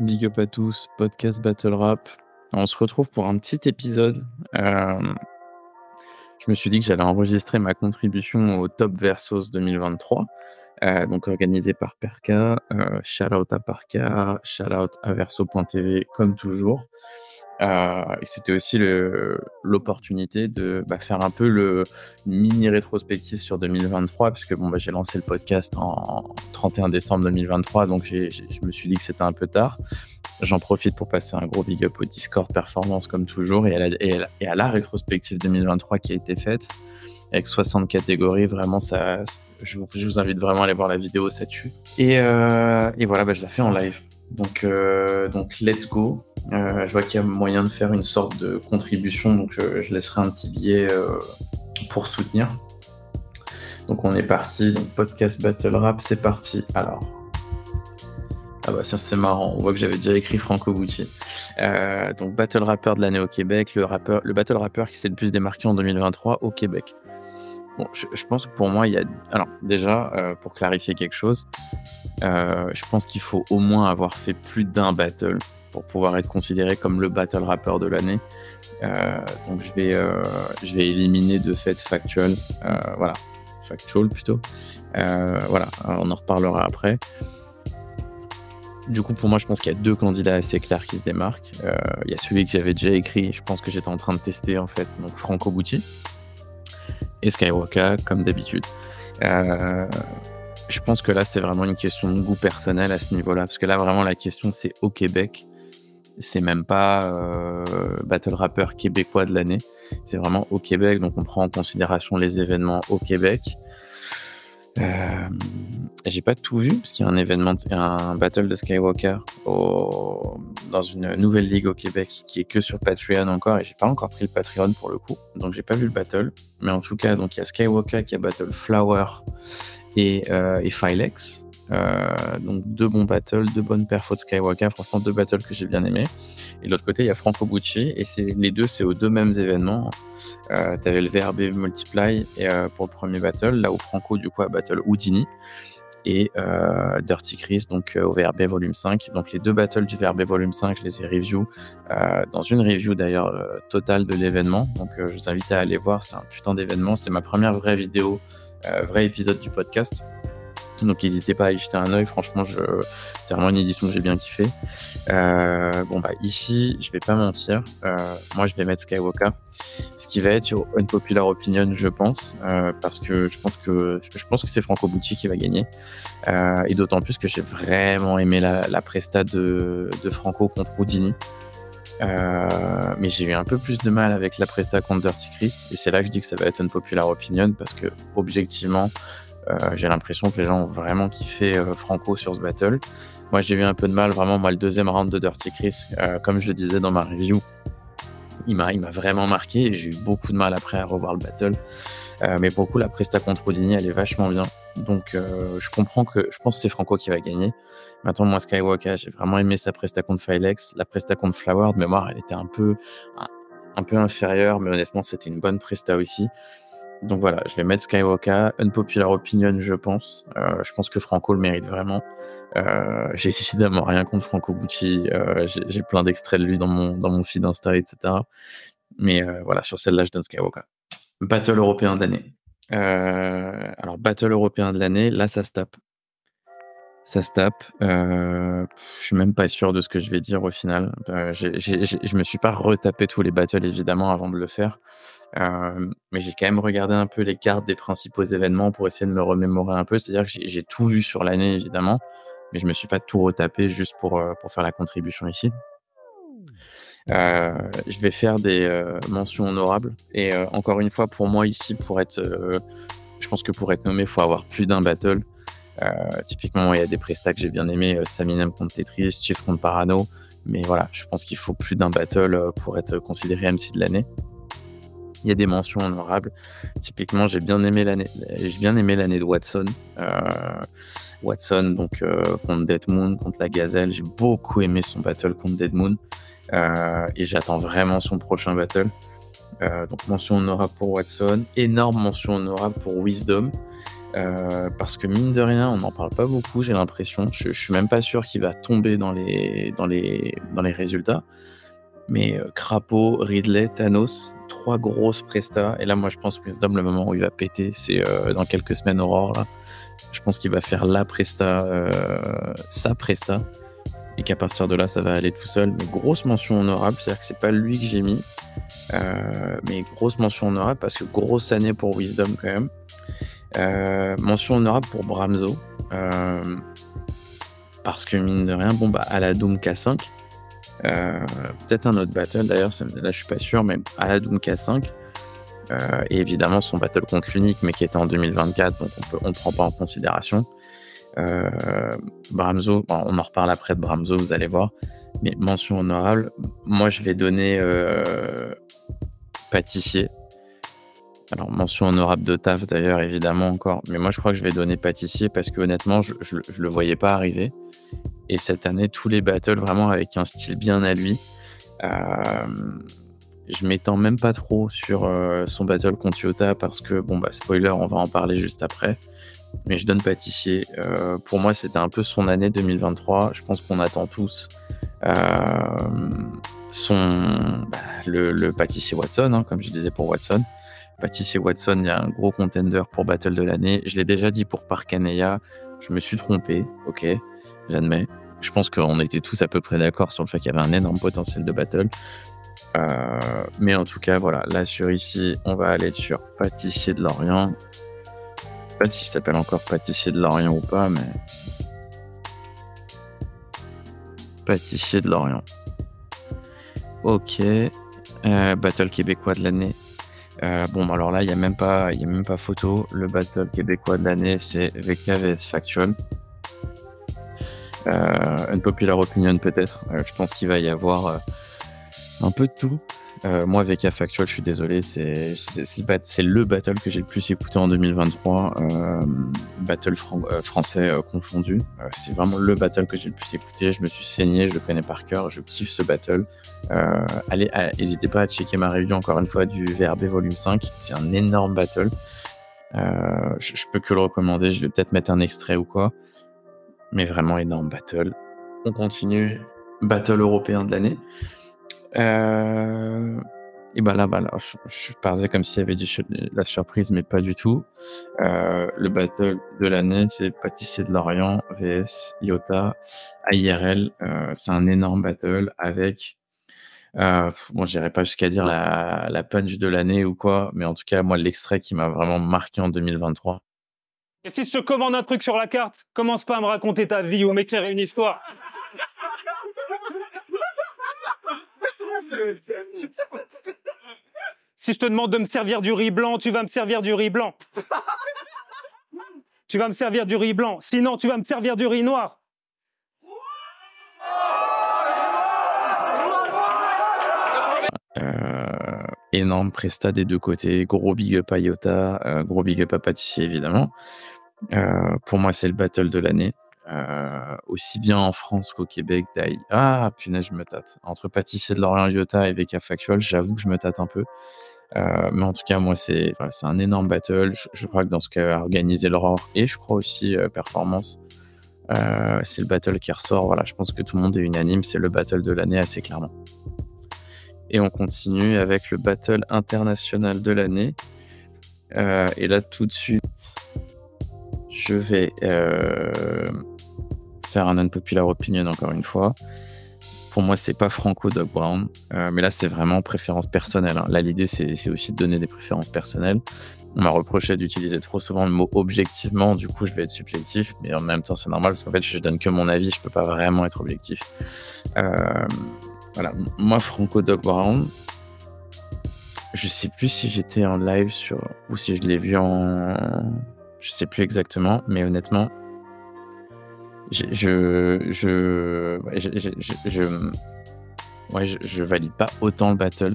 Big up à tous, podcast Battle Rap. On se retrouve pour un petit épisode. Euh, je me suis dit que j'allais enregistrer ma contribution au Top Versos 2023, euh, donc organisé par Perka. Euh, shout out à Perka, shout out à Verso.tv comme toujours. Euh, c'était aussi l'opportunité de bah, faire un peu le mini rétrospective sur 2023, puisque bon, bah, j'ai lancé le podcast en, 31 décembre 2023, donc je me suis dit que c'était un peu tard. J'en profite pour passer un gros big up au Discord Performance, comme toujours, et à, la, rétrospective 2023 qui a été faite, avec 60 catégories. Vraiment, ça, je, vous invite vraiment à aller voir la vidéo, ça tue. Et, euh, voilà, bah, je la fais en live. Donc, euh, donc let's go. Euh, je vois qu'il y a moyen de faire une sorte de contribution, donc je, laisserai un petit billet euh, pour soutenir. Donc on est parti, podcast Battle Rap, c'est parti. Alors, ah bah c'est marrant, on voit que j'avais déjà écrit Franco Gucci. Euh, donc Battle Rapper de l'année au Québec, le, rappeur, le Battle Rapper qui s'est le plus démarqué en 2023 au Québec. Bon, je, pense que pour moi, il y a. Alors, déjà, pour clarifier quelque chose, je pense qu'il faut au moins avoir fait plus d'un battle pour pouvoir être considéré comme le battle rapper de l'année. Euh, donc je vais, euh, je vais éliminer de fait factual, euh, voilà, factual plutôt. voilà, on en reparlera après. Du coup, pour moi, je pense qu'il y a deux candidats assez clairs qui se démarquent. Il y a celui que j'avais déjà écrit, je pense que j'étais en train de tester en fait, donc Franco Gucci et Skywalker comme d'habitude. je pense que là, c'est vraiment une question de goût personnel à ce niveau-là, parce que là, vraiment, la question, c'est au Québec c'est même pas euh, battle rapper québécois de l'année. C'est vraiment au Québec, donc on prend en considération les événements au Québec. Euh, j'ai pas tout vu parce qu'il y a un événement, un battle de Skywalker dans une nouvelle ligue au Québec qui est que sur Patreon encore et j'ai pas encore pris le Patreon pour le coup, donc j'ai pas vu le battle. Mais en tout cas, donc il y a Skywalker qui a battle Flower et, euh. Euh, donc deux bons battles, deux bonnes perfos de Skywalker, franchement deux battles que j'ai bien aimés. Et de l'autre côté, il y a Franco Bucci, et c'est les deux, c'est aux deux mêmes événements. Euh, tu avais le VRB Multiply euh, pour le premier battle, là où Franco du coup a battle Houdini et Dirty Chris donc au VRB volume 5. Donc les deux battles du VRB volume 5, je les ai review dans une review d'ailleurs totale de l'événement. Donc je vous invite à aller voir, c'est un putain d'événement, c'est ma première vraie vidéo, vrai épisode du podcast. Donc n'hésitez pas à y jeter un oeil. Franchement, c'est vraiment une édition que j'ai bien kiffé. Euh, bon bah ici, je vais pas mentir. Euh, moi, je vais mettre Skywalker, ce qui va être sur Unpopular Opinion, je pense, euh, parce que je pense que je pense que c'est Franco Bucci qui va gagner. et d'autant plus que j'ai vraiment aimé la, la presta de, Franco contre Houdini. mais j'ai eu un peu plus de mal avec la presta contre Dirty Chris, et c'est là que je dis que ça va être Unpopular Opinion, parce que objectivement, j'ai l'impression que les gens ont vraiment kiffé euh, Franco sur ce battle. Moi, j'ai eu un peu de mal, vraiment, moi, le deuxième round de Dirty Chris, euh, comme je le disais dans ma review, il m'a, il m'a vraiment marqué j'ai eu beaucoup de mal après à revoir le battle. mais pour le coup, la presta contre Houdini, elle est vachement bien. Donc, je comprends que je pense que c'est Franco qui va gagner. Maintenant, moi, Skywalker, j'ai vraiment aimé sa presta contre Filex. La presta contre Flower, de mémoire, elle était un peu, un peu inférieure, mais honnêtement, c'était une bonne presta aussi. Donc voilà, je vais mettre Skywalker, unpopular opinion, je pense. Euh, je pense que Franco le mérite vraiment. Euh, j'ai évidemment rien contre Franco Bucci. Euh, j'ai plein d'extraits de lui dans mon, dans mon feed Insta, etc. Mais voilà, sur celle-là, je donne Skywalker. Battle européen d'année. alors, Battle européen de l'année, là, ça se tape. Ça se tape. je suis même pas sûr de ce que je vais dire au final. je me suis pas retapé tous les battles, évidemment, avant de le faire. Euh, mais j'ai quand même regardé un peu les cartes des principaux événements pour essayer de me remémorer un peu. C'est-à-dire que j'ai tout vu sur l'année, évidemment, mais je me suis pas tout retapé juste pour, euh, pour faire la contribution ici. Euh, je vais faire des mentions honorables. Et encore une fois, pour moi ici, pour être, je pense que pour être nommé, il faut avoir plus d'un battle. typiquement, il y a des prestats que j'ai bien aimé, Saminem contre Tetris, Chief contre Parano. Mais voilà, je pense qu'il faut plus d'un battle pour être considéré MC de l'année il y a des mentions honorables. Typiquement, j'ai bien aimé l'année, j'ai bien aimé l'année de Watson. Euh, Watson, donc euh, contre Dead Moon, contre la Gazelle. J'ai beaucoup aimé son battle contre Dead Moon. Euh, et j'attends vraiment son prochain battle. donc mention honorable pour Watson, énorme mention honorable pour Wisdom. Parce que mine de rien, on n'en parle pas beaucoup, j'ai l'impression. Je, je suis même pas sûr qu'il va tomber dans les, dans les, dans les résultats. Mais euh, Crapaud, Ridley, Thanos, trois grosses prestas. Et là, moi, je pense que Wisdom, le moment où il va péter, c'est euh, dans quelques semaines, Aurore. Là. Je pense qu'il va faire la presta, sa presta. Et qu'à partir de là, ça va aller tout seul. Mais grosse mention honorable, c'est-à-dire que c'est pas lui que j'ai mis. mais grosse mention honorable parce que grosse année pour Wisdom quand même. Euh, mention honorable pour Bramzo. Euh, parce que mine de rien, bon bah à la Doom K5, euh, peut-être un autre battle d'ailleurs, là je suis pas sûr, mais à la Doom K5, et évidemment son battle contre l'unique, mais qui était en 2024, donc on ne prend pas en considération. Bramzo, on en reparle après de Bramzo, vous allez voir. Mais mention honorable, moi je vais donner pâtissier alors, mention honorable de taf d'ailleurs, évidemment encore. Mais moi, je crois que je vais donner pâtissier parce que honnêtement, je, je, le voyais pas arriver. Et cette année, tous les battles vraiment avec un style bien à lui. Euh, je m'étends même pas trop sur euh, son battle contre Yota parce que, bon, bah, spoiler, on va en parler juste après. Mais je donne pâtissier. Euh, pour moi, c'était un peu son année 2023. Je pense qu'on attend tous son, bah, le, pâtissier Watson, hein, comme je disais pour Watson. Pâtissier Watson, il y a un gros contender pour Battle de l'année. Je l'ai déjà dit pour Parkaneya. Je me suis trompé, ok, j'admets. Je pense qu'on était tous à peu près d'accord sur le fait qu'il y avait un énorme potentiel de battle. Euh, mais en tout cas, voilà, là sur ici, on va aller sur Pâtissier de Lorient. Je sais pas s'il s'appelle encore Pâtissier de Lorient ou pas, mais. Pâtissier de Lorient. Ok. Euh, battle québécois de l'année. Euh, bon, alors là, il n'y a, même pas, a même pas photo. Le battle québécois de l'année, c'est VKVS Faction. Euh, unpopular opinion, peut-être. Euh, je pense qu'il va y avoir euh, un peu de tout. Euh, moi, VK Factual, je suis désolé, c'est le battle que j'ai le plus écouté en 2023, euh, battle français confondu. c'est vraiment le battle que j'ai le plus écouté. Je me suis saigné, je le connais par cœur, je kiffe ce battle. allez, n'hésitez pas à checker ma review encore une fois du VRB Volume 5. C'est un énorme battle. Je, peux que le recommander. Je vais peut-être mettre un extrait ou quoi. Mais vraiment énorme battle. On continue. Battle européen de l'année. Euh, et ben là, là je, parlais comme s'il y avait du, la surprise, mais pas du tout. Euh, le battle de l'année, c'est Pâtissier de Lorient vs Iota AIRL. Euh, c'est un énorme battle avec. Euh, bon, pas jusqu'à dire la, la punch de l'année ou quoi, mais en tout cas, moi, l'extrait qui m'a vraiment marqué en 2023. Et si je te commande un truc sur la carte, commence pas à me raconter ta vie ou m'écrire une histoire. Si je te demande de me servir du riz blanc, tu vas me servir du riz blanc. tu vas me servir du riz blanc. Sinon, tu vas me servir du riz noir. Euh, énorme presta des deux côtés. Gros big up à Iota, euh, gros big up à Pâtissier évidemment. Euh, pour moi, c'est le battle de l'année. Euh, aussi bien en France qu'au Québec. Ah, punaise, je me tâte. Entre Pâtissier de Lorient Iota et VK Factual, j'avoue que je me tâte un peu. Mais en tout cas, moi, c'est voilà, un énorme battle. Je, crois que dans ce qu'a organisé l'Aurore et je crois aussi Performance, c'est le battle qui ressort. Voilà, je pense que tout le monde est unanime. C'est le battle de l'année, assez clairement. Et on continue avec le battle international de l'année. Euh, et là, tout de suite, je vais faire un unpopular opinion encore une fois. Pour moi, c'est pas Franco Dog Brown, euh, mais là, c'est vraiment préférence personnelle. Hein. Là, l'idée, c'est aussi de donner des préférences personnelles. On m'a reproché d'utiliser trop souvent le mot objectivement, du coup, je vais être subjectif, mais en même temps, c'est normal parce qu'en fait, je donne que mon avis, je peux pas vraiment être objectif. Euh, voilà, moi, Franco Dog Brown, je sais plus si j'étais en live sur ou si je l'ai vu en, je sais plus exactement, mais honnêtement, je, je, je, je, ouais, je, valide pas autant le battle.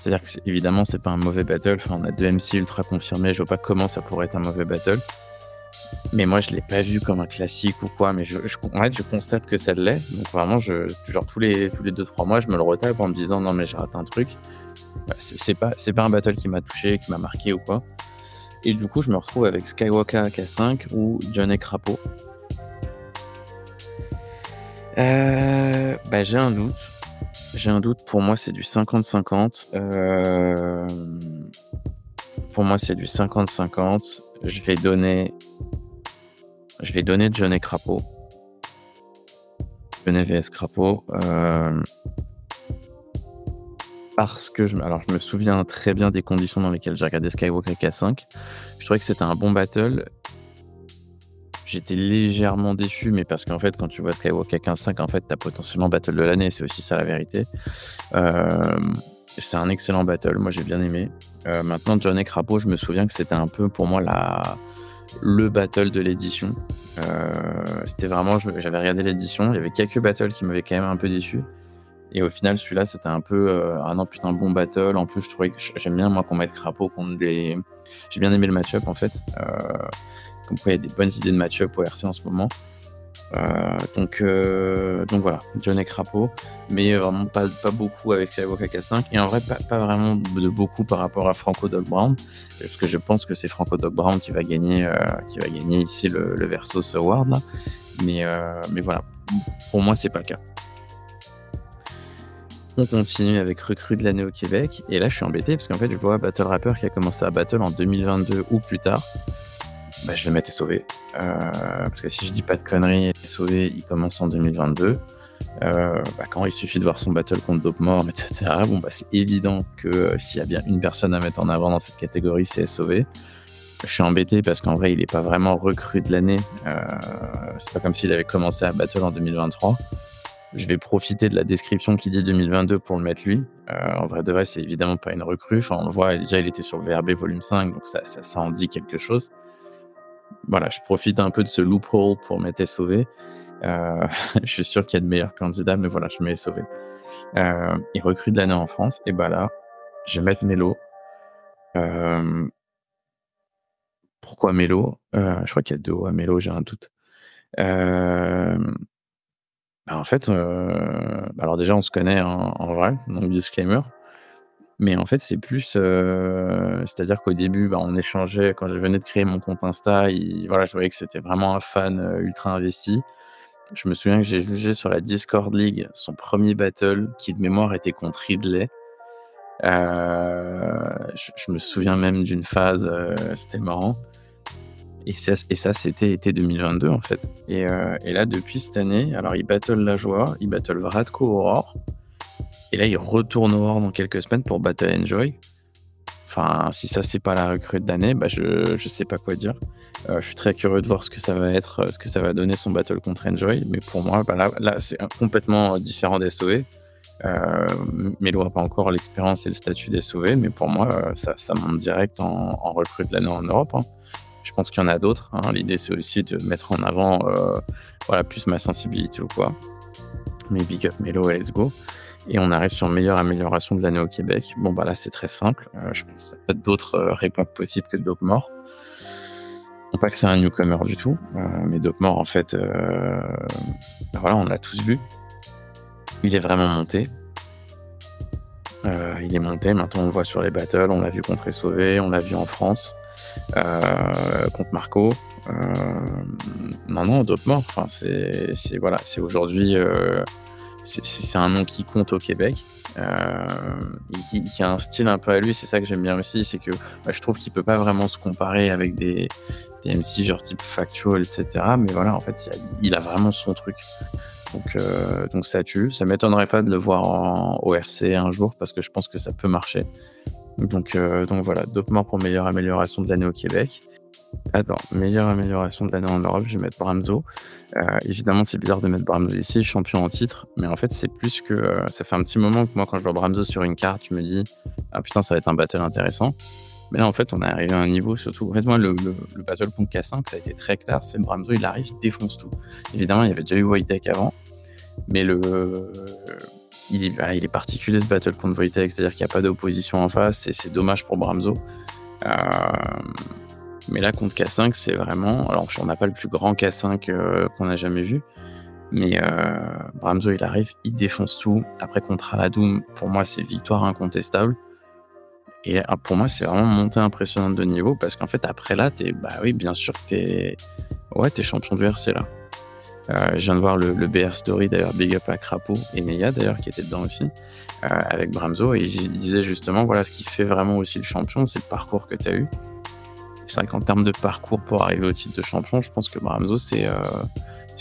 C'est-à-dire que évidemment, c'est pas un mauvais battle. Enfin, on a deux MC ultra confirmés. Je vois pas comment ça pourrait être un mauvais battle. Mais moi, je l'ai pas vu comme un classique ou quoi. Mais en fait, je constate que ça l'est. Donc vraiment, je, genre tous les tous les deux trois mois, je me le retape en me disant non mais j'ai raté un truc. C'est pas c'est pas un battle qui m'a touché, qui m'a marqué ou quoi. Et du coup, je me retrouve avec Skywalker K5 ou Johnny Crapo. Euh, bah, j'ai un doute. J'ai un doute. Pour moi, c'est du 50-50. Euh, pour moi, c'est du 50-50. Je vais donner. Je vais donner Johnny Crapo. Johnny VS Crapo. Euh, parce que je, me souviens très bien des conditions dans lesquelles j'ai regardé Skywalker K5. Je trouvais que c'était un bon battle. J'étais légèrement déçu, mais parce qu'en fait, quand tu vois Skywalker K5, en fait, t'as potentiellement battle de l'année, c'est aussi ça la vérité. Euh, c'est un excellent battle, moi j'ai bien aimé. Euh, maintenant, John et Crapo, je me souviens que c'était un peu pour moi la, le battle de l'édition. Euh, c'était vraiment, j'avais regardé l'édition, il y avait quelques battles qui m'avaient quand même un peu déçu. Et au final, celui-là, c'était un peu euh, un an putain bon battle. En plus, je trouvais j'aime bien moi qu'on mette Crapo contre les. J'ai bien aimé le match-up en fait. Euh, comme quoi, il y a des bonnes idées de match-up au RC en ce moment. Euh, donc, donc voilà, John et Crapo, mais vraiment pas, pas beaucoup avec Skywalker K5 et en vrai pas, vraiment de beaucoup par rapport à Franco Dog Brown, parce que je pense que c'est Franco Dog Brown qui va gagner, qui va gagner ici le, le Versus Award là. Mais, mais voilà, pour moi c'est pas le cas. On continue avec recrue de l'année au Québec. Et là, je suis embêté parce qu'en fait, je vois Battle Rapper qui a commencé à battle en 2022 ou plus tard. Bah, je vais mettre sauvé. Euh, parce que si je dis pas de conneries, sauvé, il commence en 2022. Euh, bah, quand il suffit de voir son battle contre Dope Mort, etc., bon, bah, c'est évident que euh, s'il y a bien une personne à mettre en avant dans cette catégorie, c'est SOV. Je suis embêté parce qu'en vrai, il n'est pas vraiment recrue de l'année. c'est pas comme s'il avait commencé à battle en 2023. Je vais profiter de la description qui dit 2022 pour le mettre lui. Euh, en vrai de vrai, c'est évidemment pas une recrue. Enfin, on le voit, déjà, il était sur le VRB volume 5, donc ça, en dit quelque chose. Voilà, je profite un peu de ce loophole pour mettre sauvé. Euh, je suis sûr qu'il y a de meilleurs candidats, mais voilà, je mets sauvé. Euh, et recrue de l'année en France, et bah là, je vais mettre Mélo. Euh, pourquoi Mélo Je crois qu'il y a deux à Mélo, j'ai un doute. Bah, en fait, alors déjà, on se connaît en, vrai, donc disclaimer. Mais en fait, c'est plus, euh, c'est-à-dire qu'au début, bah, on échangeait quand je venais de créer mon compte Insta, voilà, je voyais que c'était vraiment un fan euh, ultra investi. Je me souviens que j'ai jugé sur la Discord League son premier battle qui de mémoire était contre Ridley. je, je me souviens même d'une phase, c'était marrant. Et ça, et ça c'était été 2022 en fait. Et, euh, et, là, depuis cette année, alors il battle la joie, il battle Vradko Aurore. Et là, il retourne Aurore dans quelques semaines pour Battle Enjoy. Enfin, si ça, c'est pas la recrue d'année, bah, je, je sais pas quoi dire. Euh, je suis très curieux de voir ce que ça va être, ce que ça va donner son battle contre Enjoy. Mais pour moi, bah, là, c'est complètement différent des SOV. Euh, Melo n'a pas encore l'expérience et le statut des SOV, mais pour moi, euh, ça, ça monte direct en, en recrue de l'année en Europe. Hein. Je pense qu'il y en a d'autres. Hein. L'idée, c'est aussi de mettre en avant euh, voilà, plus ma sensibilité ou quoi. Mais big up Melo et let's go. Et on arrive sur meilleure amélioration de l'année au Québec. Bon, bah là, c'est très simple. Euh, je pense qu'il n'y a pas d'autres euh, réponses possibles que Dope Mort. Non pas que c'est un newcomer du tout, mais Dope Mort, en fait, bah voilà, on l'a tous vu. Il est vraiment monté. il est monté, maintenant on le voit sur les battles, on l'a vu contre Sauvé, on l'a vu en France. Euh, contre Marco. Euh, non, non, c'est voilà, aujourd'hui, euh, c'est un nom qui compte au Québec. Euh, qui, a un style un peu à lui, c'est ça que j'aime bien aussi, c'est que bah, je trouve qu'il peut pas vraiment se comparer avec des, MC genre type Factual, etc. Mais voilà, en fait, il a, vraiment son truc. Donc, euh, donc ça tue. Ça m'étonnerait pas de le voir en ORC un jour parce que je pense que ça peut marcher. Donc, euh, donc voilà, Dopemort pour meilleure amélioration de l'année au Québec. Attends, meilleure amélioration de l'année en Europe, je vais mettre Bramzo. Euh, évidemment, c'est bizarre de mettre Bramzo ici, champion en titre, mais en fait, c'est plus que. Euh, ça fait un petit moment que moi, quand je vois Bramzo sur une carte, je me dis Ah putain, ça va être un battle intéressant. Mais là, en fait, on est arrivé à un niveau, surtout. En fait, moi, le, le, battle contre K5, ça a été très clair. C'est Bramzo, il arrive, il défonce tout. Évidemment, il y avait déjà eu Deck avant, mais le il est, il est particulier ce battle contre Wojtek, c'est-à-dire qu'il n'y a pas d'opposition en face, et c'est dommage pour Bramzo. Euh, mais là, contre K5, c'est vraiment. Alors, on n'a pas le plus grand K5 euh, qu'on a jamais vu, mais euh, Bramzo, il arrive, il défonce tout. Après, contre Aladoum, pour moi, c'est victoire incontestable. Et ah, pour moi, c'est vraiment montée impressionnante de niveau parce qu'en fait, après là, t'es, bah oui, bien sûr que t'es, ouais, t'es champion du RC là. Euh, je viens de voir le, BR Story d'ailleurs, Big Up à Crapaud et Neya d'ailleurs qui était dedans aussi, euh, avec Bramzo. Et il disait justement, voilà, ce qui fait vraiment aussi le champion, c'est le parcours que tu as eu. C'est vrai qu'en termes de parcours pour arriver au titre de champion, je pense que Bramzo, c'est euh,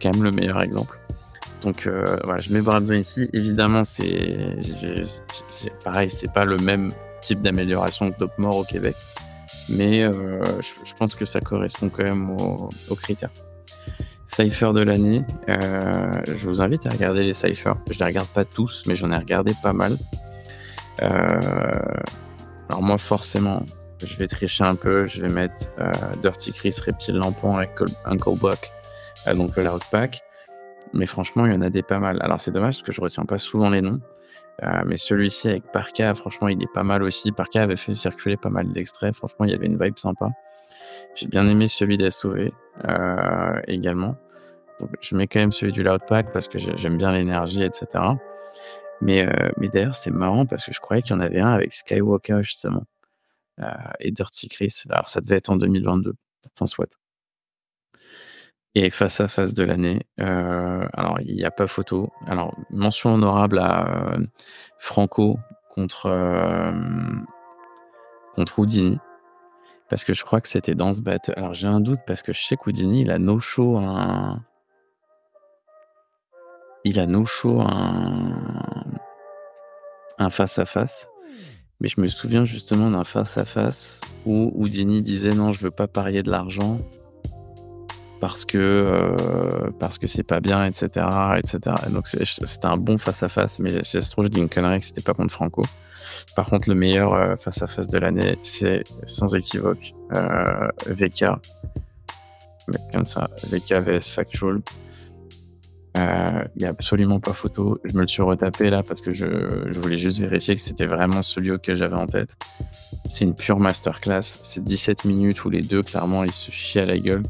quand même le meilleur exemple. Donc voilà, je mets Bramzo ici. Évidemment, c'est pareil, c'est pas le même type d'amélioration que Dopmore au Québec, mais je, pense que ça correspond quand même aux critères. Cypher de l'année. Euh, je vous invite à regarder les Cyphers. Je les regarde pas tous, mais j'en ai regardé pas mal. Euh, alors moi, forcément, je vais tricher un peu. Je vais mettre euh, Dirty Chris, Reptile Lampon avec Uncle Buck, donc le Loud Pack. Mais franchement, il y en a des pas mal. Alors c'est dommage parce que je retiens pas souvent les noms. mais celui-ci avec Parka, franchement, il est pas mal aussi. Parka avait fait circuler pas mal d'extraits. Franchement, il y avait une vibe sympa. J'ai bien aimé celui d'SOV euh, également. Donc, je mets quand même celui du Loudpack parce que j'aime bien l'énergie, etc. Mais, euh, mais d'ailleurs, c'est marrant parce que je croyais qu'il y en avait un avec Skywalker, justement, euh, et Dirty Chris. Alors, ça devait être en 2022, sans soit. Et face à face de l'année, alors il n'y a pas photo. Alors, mention honorable à Franco contre, contre Houdini. Parce que je crois que c'était dans ce battle. Alors j'ai un doute parce que je sais qu'Houdini, il a no show un. Il a no show un. Un face-à-face. Mais je me souviens justement d'un face-à-face où Houdini disait non, je veux pas parier de l'argent parce que euh, parce que c'est pas bien, etc., etc. donc c'était un bon face-à-face, mais si ça se trouve, je dis une connerie que c'était pas contre Franco. Par contre, le meilleur euh, face-à-face de l'année, c'est sans équivoque euh, VK. Comme ça, VK vs Factual. Il euh, n'y a absolument pas photo. Je me le suis retapé là parce que je, voulais juste vérifier que c'était vraiment celui auquel j'avais en tête. C'est une pure masterclass. C'est 17 minutes où les deux, clairement, ils se chient à la gueule.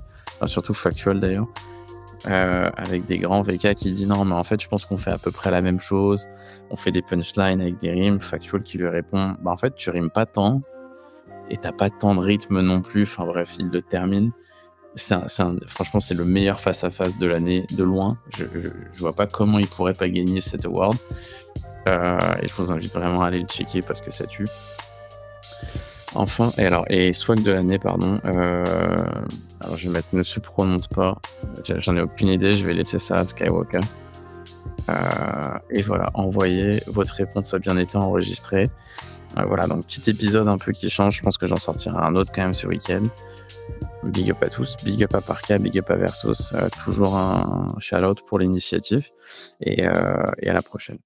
surtout Factual d'ailleurs. Euh, avec des grands VK qui dit non, mais en fait, je pense qu'on fait à peu près la même chose. On fait des punchlines avec des rimes. Factual qui lui répond bah en fait, tu rimes pas tant et t'as pas tant de rythme non plus. Enfin bref, il le termine. Franchement, c'est le meilleur face à face de l'année de loin. Je, je, vois pas comment il pourrait pas gagner cet award. Euh, et je vous invite vraiment à aller le checker parce que ça tue. Enfin, et alors, et swag de l'année, pardon. Euh, alors, je vais mettre ne se prononce pas. J'en ai aucune idée, je vais laisser ça à Skywalker. Euh, et voilà, envoyez. Votre réponse a bien été enregistrée. Voilà, donc petit épisode un peu qui change. Je pense que j'en sortirai un autre quand même ce week-end. Big up à tous, big up à Parka, big up à Versos. toujours un shout-out pour l'initiative. Et, et à la prochaine.